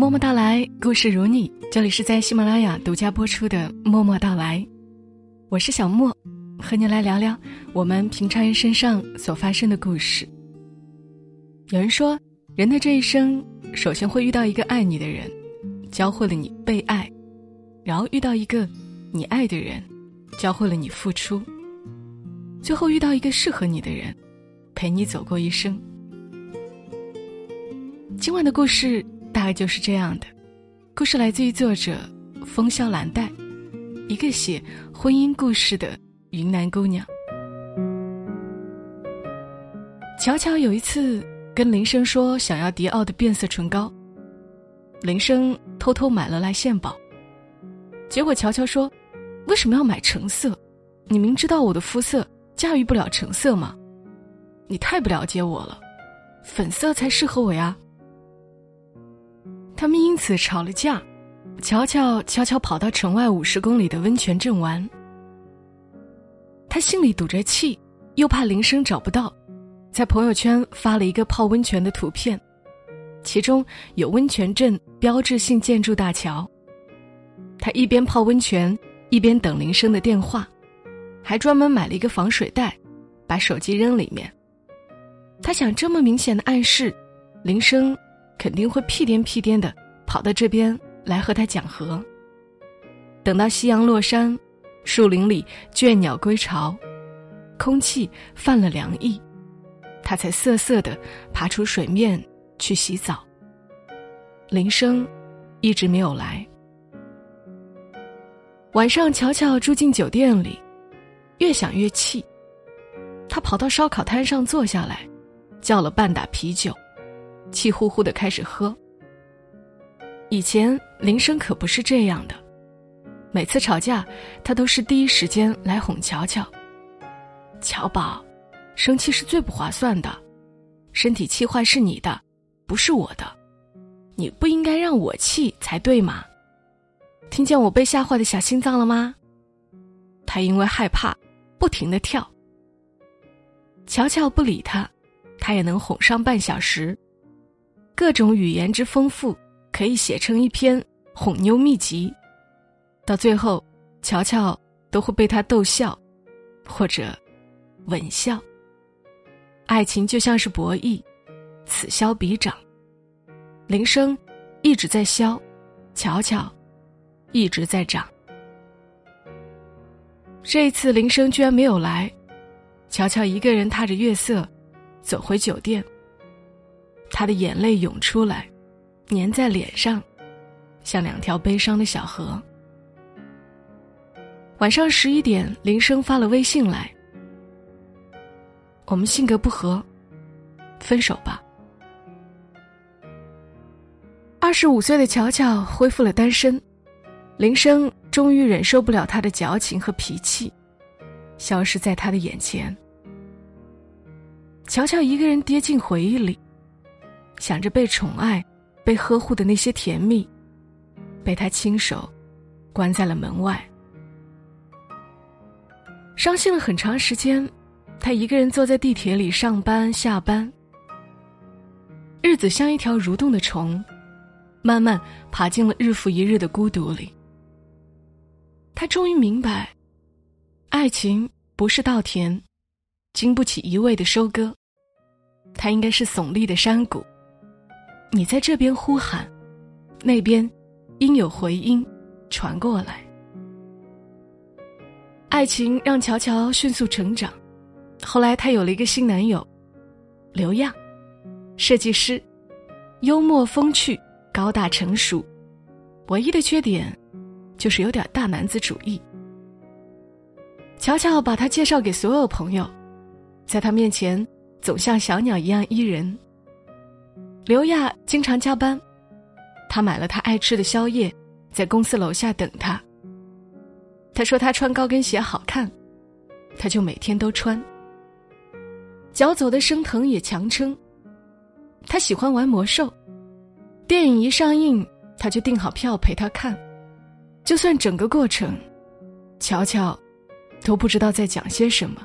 默默到来，故事如你。这里是在喜马拉雅独家播出的《默默到来》，我是小莫，和你来聊聊我们平常人身上所发生的故事。有人说，人的这一生，首先会遇到一个爱你的人，教会了你被爱；然后遇到一个你爱的人，教会了你付出；最后遇到一个适合你的人，陪你走过一生。今晚的故事。大概就是这样的，故事来自于作者风萧兰黛，一个写婚姻故事的云南姑娘。乔乔有一次跟林生说想要迪奥的变色唇膏，林生偷偷买了来献宝。结果乔乔说：“为什么要买橙色？你明知道我的肤色驾驭不了橙色吗？你太不了解我了，粉色才适合我呀。”他们因此吵了架，乔乔悄悄跑到城外五十公里的温泉镇玩。他心里堵着气，又怕铃声找不到，在朋友圈发了一个泡温泉的图片，其中有温泉镇标志性建筑大桥。他一边泡温泉，一边等铃声的电话，还专门买了一个防水袋，把手机扔里面。他想，这么明显的暗示，铃声。肯定会屁颠屁颠的跑到这边来和他讲和。等到夕阳落山，树林里倦鸟归巢，空气泛了凉意，他才瑟瑟的爬出水面去洗澡。铃声一直没有来。晚上，乔乔住进酒店里，越想越气，他跑到烧烤摊上坐下来，叫了半打啤酒。气呼呼的开始喝。以前林生可不是这样的，每次吵架，他都是第一时间来哄乔乔。乔宝，生气是最不划算的，身体气坏是你的，不是我的，你不应该让我气才对嘛？听见我被吓坏的小心脏了吗？他因为害怕，不停的跳。乔乔不理他，他也能哄上半小时。各种语言之丰富，可以写成一篇哄妞秘籍。到最后，乔乔都会被他逗笑，或者吻笑。爱情就像是博弈，此消彼长。铃声一直在消，乔乔一直在长。这一次铃声居然没有来，乔乔一个人踏着月色走回酒店。他的眼泪涌出来，粘在脸上，像两条悲伤的小河。晚上十一点，林生发了微信来：“我们性格不合，分手吧。”二十五岁的乔乔恢复了单身，林生终于忍受不了他的矫情和脾气，消失在他的眼前。乔乔一个人跌进回忆里。想着被宠爱、被呵护的那些甜蜜，被他亲手关在了门外。伤心了很长时间，他一个人坐在地铁里上班下班。日子像一条蠕动的虫，慢慢爬进了日复一日的孤独里。他终于明白，爱情不是稻田，经不起一味的收割，它应该是耸立的山谷。你在这边呼喊，那边应有回音传过来。爱情让乔乔迅速成长，后来她有了一个新男友，刘亚，设计师，幽默风趣，高大成熟，唯一的缺点就是有点大男子主义。乔乔把他介绍给所有朋友，在他面前总像小鸟一样依人。刘亚经常加班，他买了他爱吃的宵夜，在公司楼下等他。他说他穿高跟鞋好看，他就每天都穿。脚走的生疼也强撑。他喜欢玩魔兽，电影一上映他就订好票陪他看，就算整个过程，乔乔都不知道在讲些什么。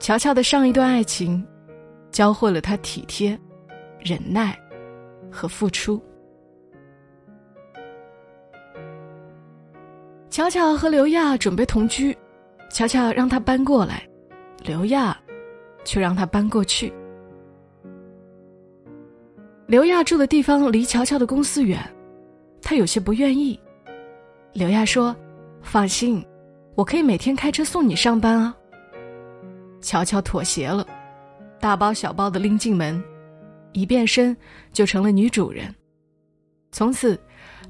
乔乔的上一段爱情，教会了他体贴。忍耐和付出。乔乔和刘亚准备同居乔乔让他搬过来刘亚却让他搬过去。刘亚住的地方离乔乔的公司远他有些不愿意。刘亚说放心我可以每天开车送你上班啊。乔乔妥协了大包小包的拎进门一变身就成了女主人。从此，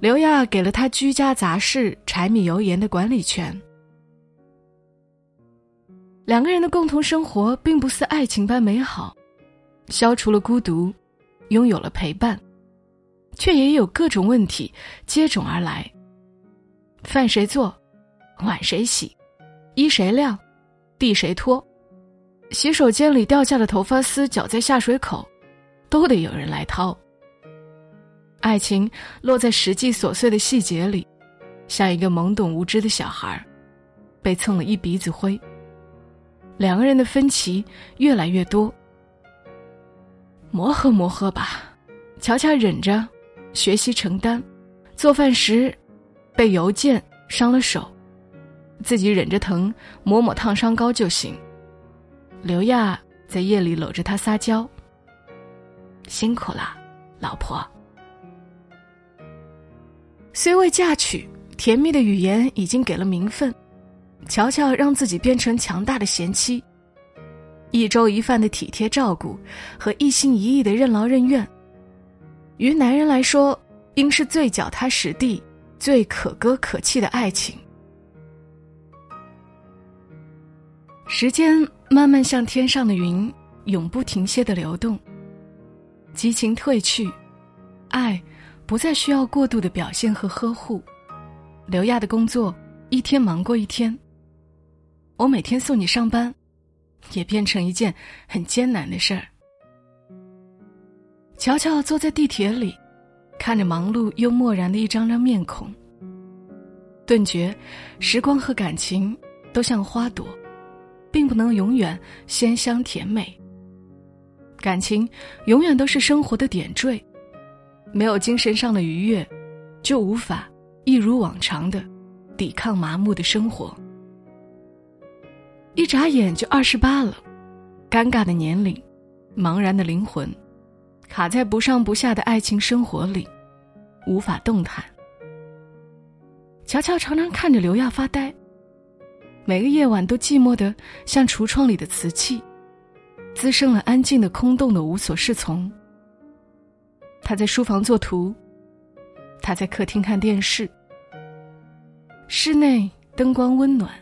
刘亚给了他居家杂事、柴米油盐的管理权。两个人的共同生活并不似爱情般美好，消除了孤独，拥有了陪伴，却也有各种问题接踵而来。饭谁做，碗谁洗，衣谁晾，地谁拖，洗手间里掉下的头发丝搅在下水口，都得有人来掏。爱情落在实际琐碎的细节里，像一个懵懂无知的小孩，被蹭了一鼻子灰。两个人的分歧越来越多，磨合磨合吧，乔乔忍着，学习承担，做饭时被邮件伤了手，自己忍着疼抹抹烫伤膏就行。刘亚在夜里搂着他撒娇：“辛苦了，老婆。”虽未嫁娶，甜蜜的语言已经给了名分。乔乔让自己变成强大的贤妻，一粥一饭的体贴照顾和一心一意的任劳任怨，于男人来说，应是最脚踏实地、最可歌可泣的爱情。时间慢慢像天上的云，永不停歇的流动。激情褪去，爱。不再需要过度的表现和呵护，刘亚的工作一天忙过一天。我每天送你上班，也变成一件很艰难的事儿。乔乔坐在地铁里，看着忙碌又漠然的一张张面孔，顿觉时光和感情都像花朵，并不能永远鲜香甜美。感情永远都是生活的点缀。没有精神上的愉悦，就无法一如往常的抵抗麻木的生活。一眨眼就二十八了，尴尬的年龄，茫然的灵魂，卡在不上不下的爱情生活里，无法动弹。乔乔常常看着刘亚发呆，每个夜晚都寂寞的像橱窗里的瓷器，滋生了安静的空洞的无所适从。他在书房作图，他在客厅看电视。室内灯光温暖，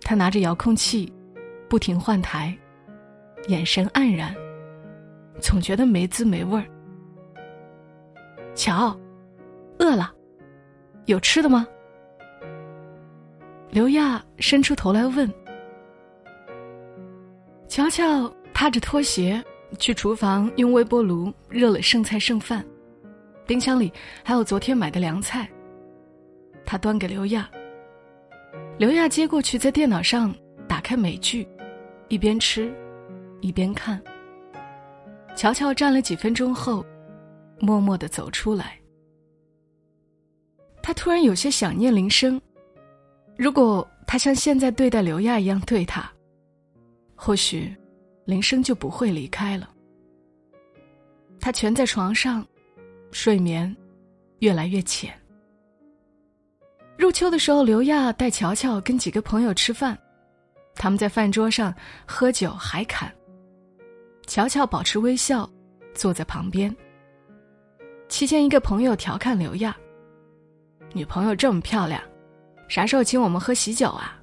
他拿着遥控器，不停换台，眼神黯然，总觉得没滋没味儿。瞧，饿了，有吃的吗？刘亚伸出头来问。乔乔踏着拖鞋。去厨房用微波炉热了剩菜剩饭，冰箱里还有昨天买的凉菜。他端给刘亚，刘亚接过去，在电脑上打开美剧，一边吃，一边看。乔乔站了几分钟后，默默的走出来。他突然有些想念林生，如果他像现在对待刘亚一样对他，或许。铃声就不会离开了。他蜷在床上，睡眠越来越浅。入秋的时候，刘亚带乔乔跟几个朋友吃饭，他们在饭桌上喝酒海侃。乔乔保持微笑，坐在旁边。期间，一个朋友调侃刘亚：“女朋友这么漂亮，啥时候请我们喝喜酒啊？”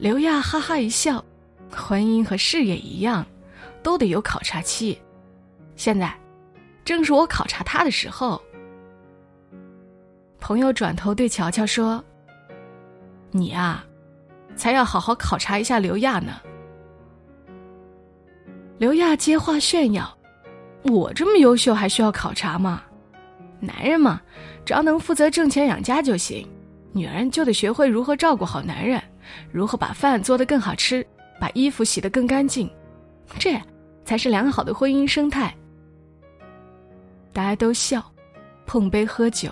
刘亚哈哈一笑。婚姻和事业一样，都得有考察期。现在，正是我考察他的时候。朋友转头对乔乔说：“你啊，才要好好考察一下刘亚呢。”刘亚接话炫耀：“我这么优秀，还需要考察吗？男人嘛，只要能负责挣钱养家就行。女人就得学会如何照顾好男人，如何把饭做得更好吃。”把衣服洗得更干净，这才是良好的婚姻生态。大家都笑，碰杯喝酒，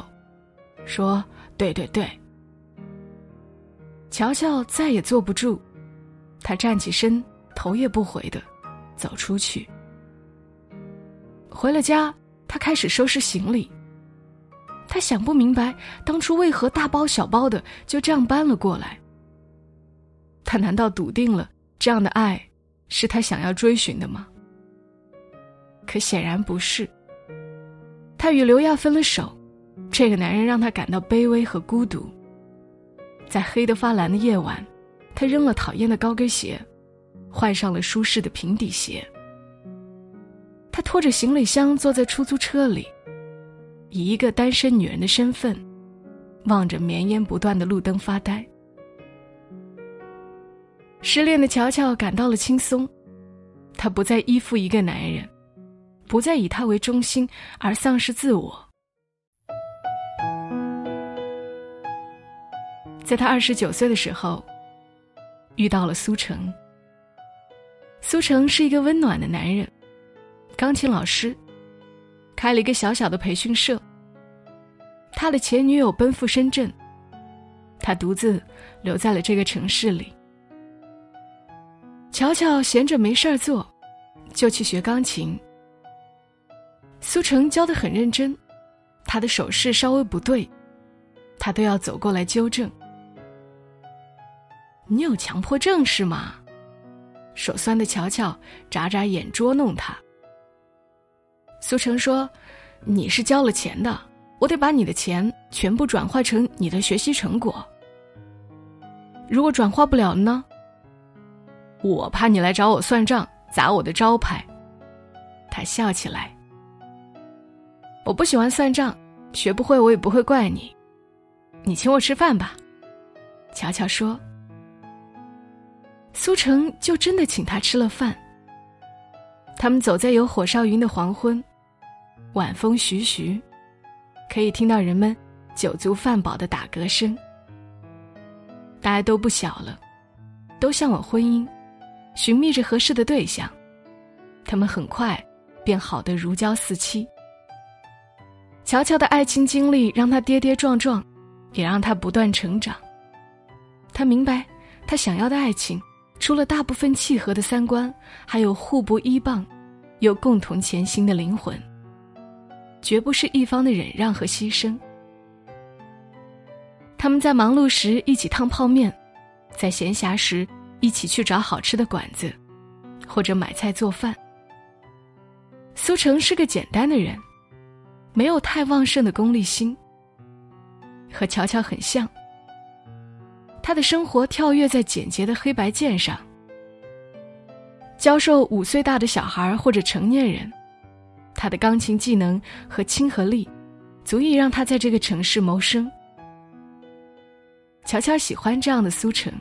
说对对对。乔乔再也坐不住，他站起身，头也不回的走出去。回了家，他开始收拾行李。他想不明白，当初为何大包小包的就这样搬了过来。他难道笃定了这样的爱是他想要追寻的吗？可显然不是。他与刘亚分了手，这个男人让他感到卑微和孤独。在黑得发蓝的夜晚，他扔了讨厌的高跟鞋，换上了舒适的平底鞋。他拖着行李箱坐在出租车里，以一个单身女人的身份，望着绵延不断的路灯发呆。失恋的乔乔感到了轻松，她不再依附一个男人，不再以他为中心而丧失自我。在他二十九岁的时候，遇到了苏成。苏成是一个温暖的男人。钢琴老师，开了一个小小的培训社。他的前女友奔赴深圳，他独自留在了这个城市里。乔乔闲着没事儿做，就去学钢琴。苏成教的很认真，他的手势稍微不对，他都要走过来纠正。你有强迫症是吗？手酸的乔乔眨眨眼捉弄他。苏成说：“你是交了钱的，我得把你的钱全部转化成你的学习成果。如果转化不了呢？我怕你来找我算账，砸我的招牌。”他笑起来。我不喜欢算账，学不会我也不会怪你。你请我吃饭吧。”乔乔说。苏成就真的请他吃了饭。他们走在有火烧云的黄昏。晚风徐徐，可以听到人们酒足饭饱的打嗝声。大家都不小了，都向往婚姻，寻觅着合适的对象。他们很快便好得如胶似漆。乔乔的爱情经历让他跌跌撞撞，也让他不断成长。他明白，他想要的爱情，除了大部分契合的三观，还有互不依傍，又共同前行的灵魂。绝不是一方的忍让和牺牲。他们在忙碌时一起烫泡面，在闲暇时一起去找好吃的馆子，或者买菜做饭。苏成是个简单的人，没有太旺盛的功利心，和乔乔很像。他的生活跳跃在简洁的黑白键上，教授五岁大的小孩或者成年人。他的钢琴技能和亲和力，足以让他在这个城市谋生。乔乔喜欢这样的苏成。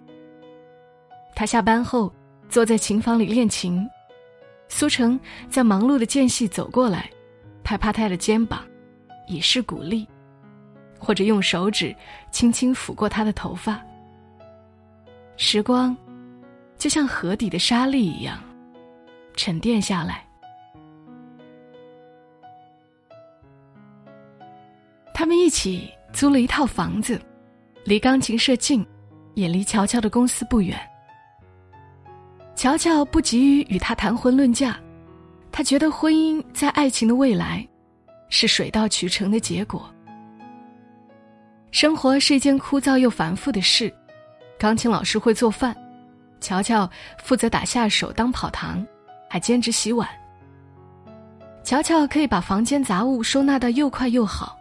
他下班后坐在琴房里练琴，苏成在忙碌的间隙走过来，拍拍他的肩膀，以示鼓励，或者用手指轻轻抚过他的头发。时光，就像河底的沙粒一样，沉淀下来。他们一起租了一套房子，离钢琴社近，也离乔乔的公司不远。乔乔不急于与他谈婚论嫁，他觉得婚姻在爱情的未来，是水到渠成的结果。生活是一件枯燥又繁复的事，钢琴老师会做饭，乔乔负责打下手当跑堂，还兼职洗碗。乔乔可以把房间杂物收纳的又快又好。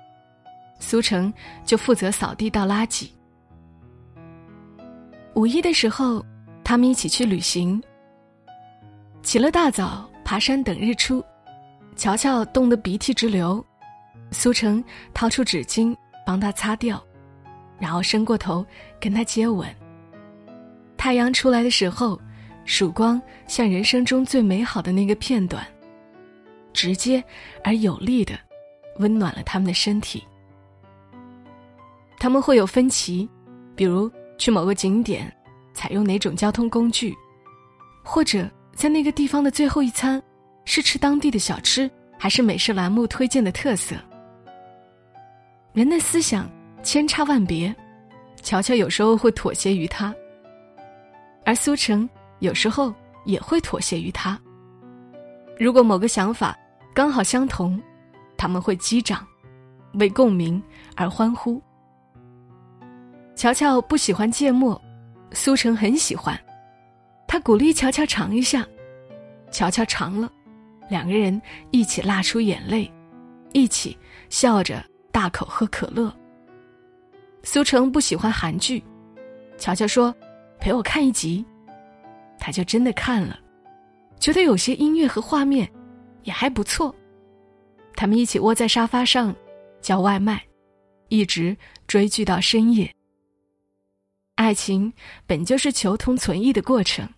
苏成就负责扫地倒垃圾。五一的时候，他们一起去旅行。起了大早，爬山等日出，乔乔冻得鼻涕直流，苏成掏出纸巾帮他擦掉，然后伸过头跟他接吻。太阳出来的时候，曙光像人生中最美好的那个片段，直接而有力的温暖了他们的身体。他们会有分歧，比如去某个景点，采用哪种交通工具，或者在那个地方的最后一餐，是吃当地的小吃，还是美食栏目推荐的特色。人的思想千差万别，乔乔有时候会妥协于他，而苏成有时候也会妥协于他。如果某个想法刚好相同，他们会击掌，为共鸣而欢呼。乔乔不喜欢芥末，苏成很喜欢，他鼓励乔乔尝一下，乔乔尝了，两个人一起辣出眼泪，一起笑着大口喝可乐。苏成不喜欢韩剧，乔乔说：“陪我看一集。”他就真的看了，觉得有些音乐和画面也还不错。他们一起窝在沙发上，叫外卖，一直追剧到深夜。爱情本就是求同存异的过程，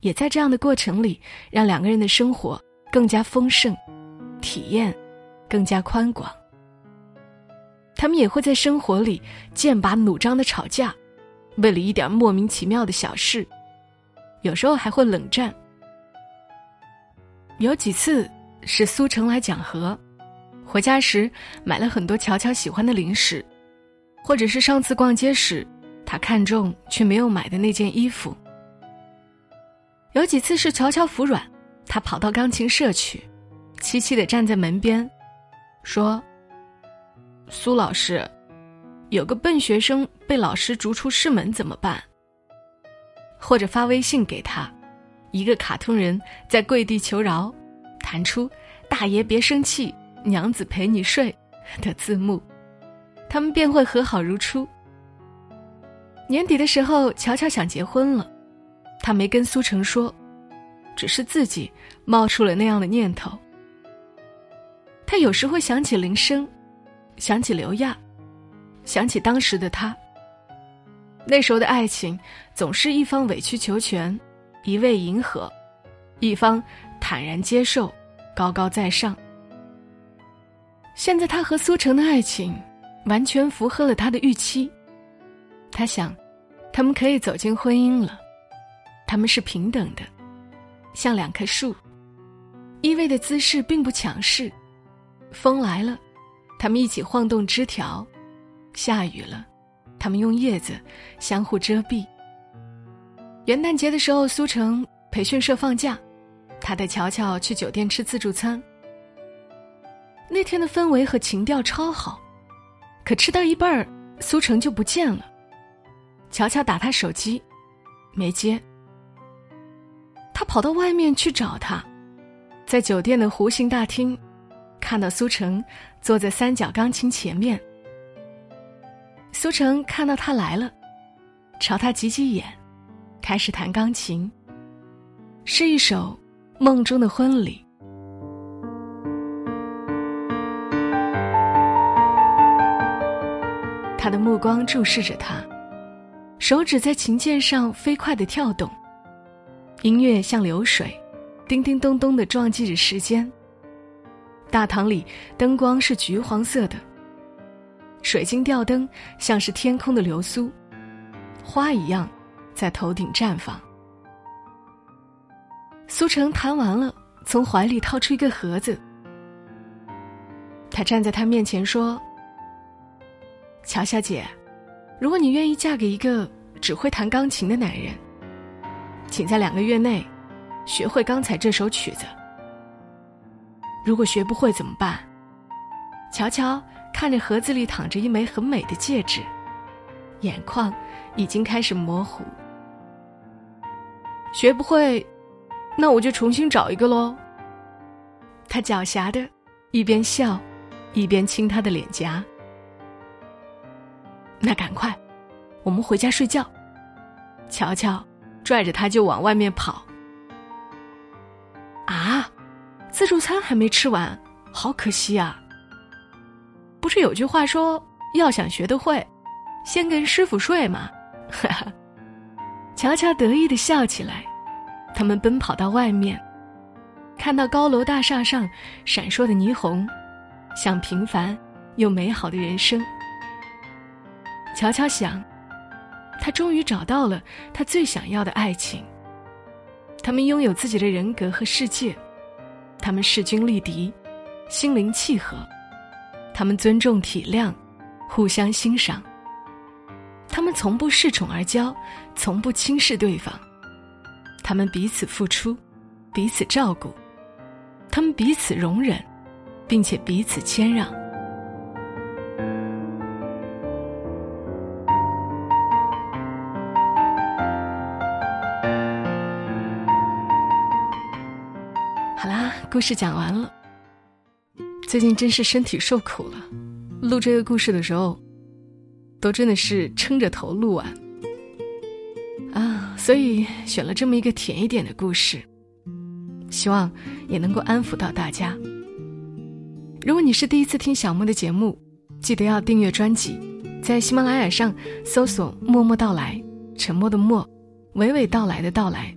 也在这样的过程里，让两个人的生活更加丰盛，体验更加宽广。他们也会在生活里剑拔弩张的吵架，为了一点莫名其妙的小事，有时候还会冷战。有几次是苏城来讲和，回家时买了很多乔乔喜欢的零食，或者是上次逛街时他看中却没有买的那件衣服。有几次是乔乔服软，他跑到钢琴社去，凄凄的站在门边，说。苏老师，有个笨学生被老师逐出师门怎么办？或者发微信给他，一个卡通人在跪地求饶，弹出“大爷别生气，娘子陪你睡”的字幕，他们便会和好如初。年底的时候，乔乔想结婚了，他没跟苏成说，只是自己冒出了那样的念头。他有时会想起铃声。想起刘亚，想起当时的他。那时候的爱情，总是一方委曲求全，一味迎合，一方坦然接受，高高在上。现在他和苏成的爱情，完全符合了他的预期。他想，他们可以走进婚姻了，他们是平等的，像两棵树，依偎的姿势并不强势，风来了。他们一起晃动枝条，下雨了，他们用叶子相互遮蔽。元旦节的时候，苏城培训社放假，他带乔乔去酒店吃自助餐。那天的氛围和情调超好，可吃到一半儿，苏城就不见了。乔乔打他手机，没接。他跑到外面去找他，在酒店的弧形大厅。看到苏成坐在三角钢琴前面，苏成看到他来了，朝他挤挤眼，开始弹钢琴。是一首梦中的婚礼。他的目光注视着他，手指在琴键上飞快的跳动，音乐像流水，叮叮咚咚的撞击着时间。大堂里灯光是橘黄色的，水晶吊灯像是天空的流苏，花一样在头顶绽放。苏成弹完了，从怀里掏出一个盒子，他站在他面前说：“乔小姐，如果你愿意嫁给一个只会弹钢琴的男人，请在两个月内学会刚才这首曲子。”如果学不会怎么办？乔乔看着盒子里躺着一枚很美的戒指，眼眶已经开始模糊。学不会，那我就重新找一个喽。他狡黠的，一边笑，一边亲她的脸颊。那赶快，我们回家睡觉。乔乔拽着他就往外面跑。啊！自助餐还没吃完，好可惜啊！不是有句话说，要想学得会，先跟师傅睡吗？哈哈，乔乔得意的笑起来。他们奔跑到外面，看到高楼大厦上闪烁的霓虹，像平凡又美好的人生。乔乔想，他终于找到了他最想要的爱情。他们拥有自己的人格和世界。他们势均力敌，心灵契合；他们尊重体谅，互相欣赏。他们从不恃宠而骄，从不轻视对方。他们彼此付出，彼此照顾，他们彼此容忍，并且彼此谦让。故事讲完了。最近真是身体受苦了，录这个故事的时候，都真的是撑着头录完啊，所以选了这么一个甜一点的故事，希望也能够安抚到大家。如果你是第一次听小莫的节目，记得要订阅专辑，在喜马拉雅上搜索“默默到来”，沉默的默，娓娓道来的到来，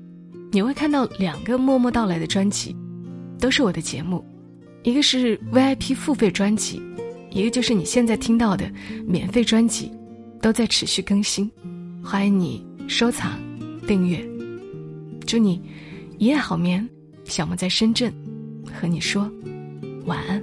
你会看到两个“默默到来”的专辑。都是我的节目，一个是 VIP 付费专辑，一个就是你现在听到的免费专辑，都在持续更新，欢迎你收藏、订阅。祝你一夜好眠，小莫在深圳和你说晚安。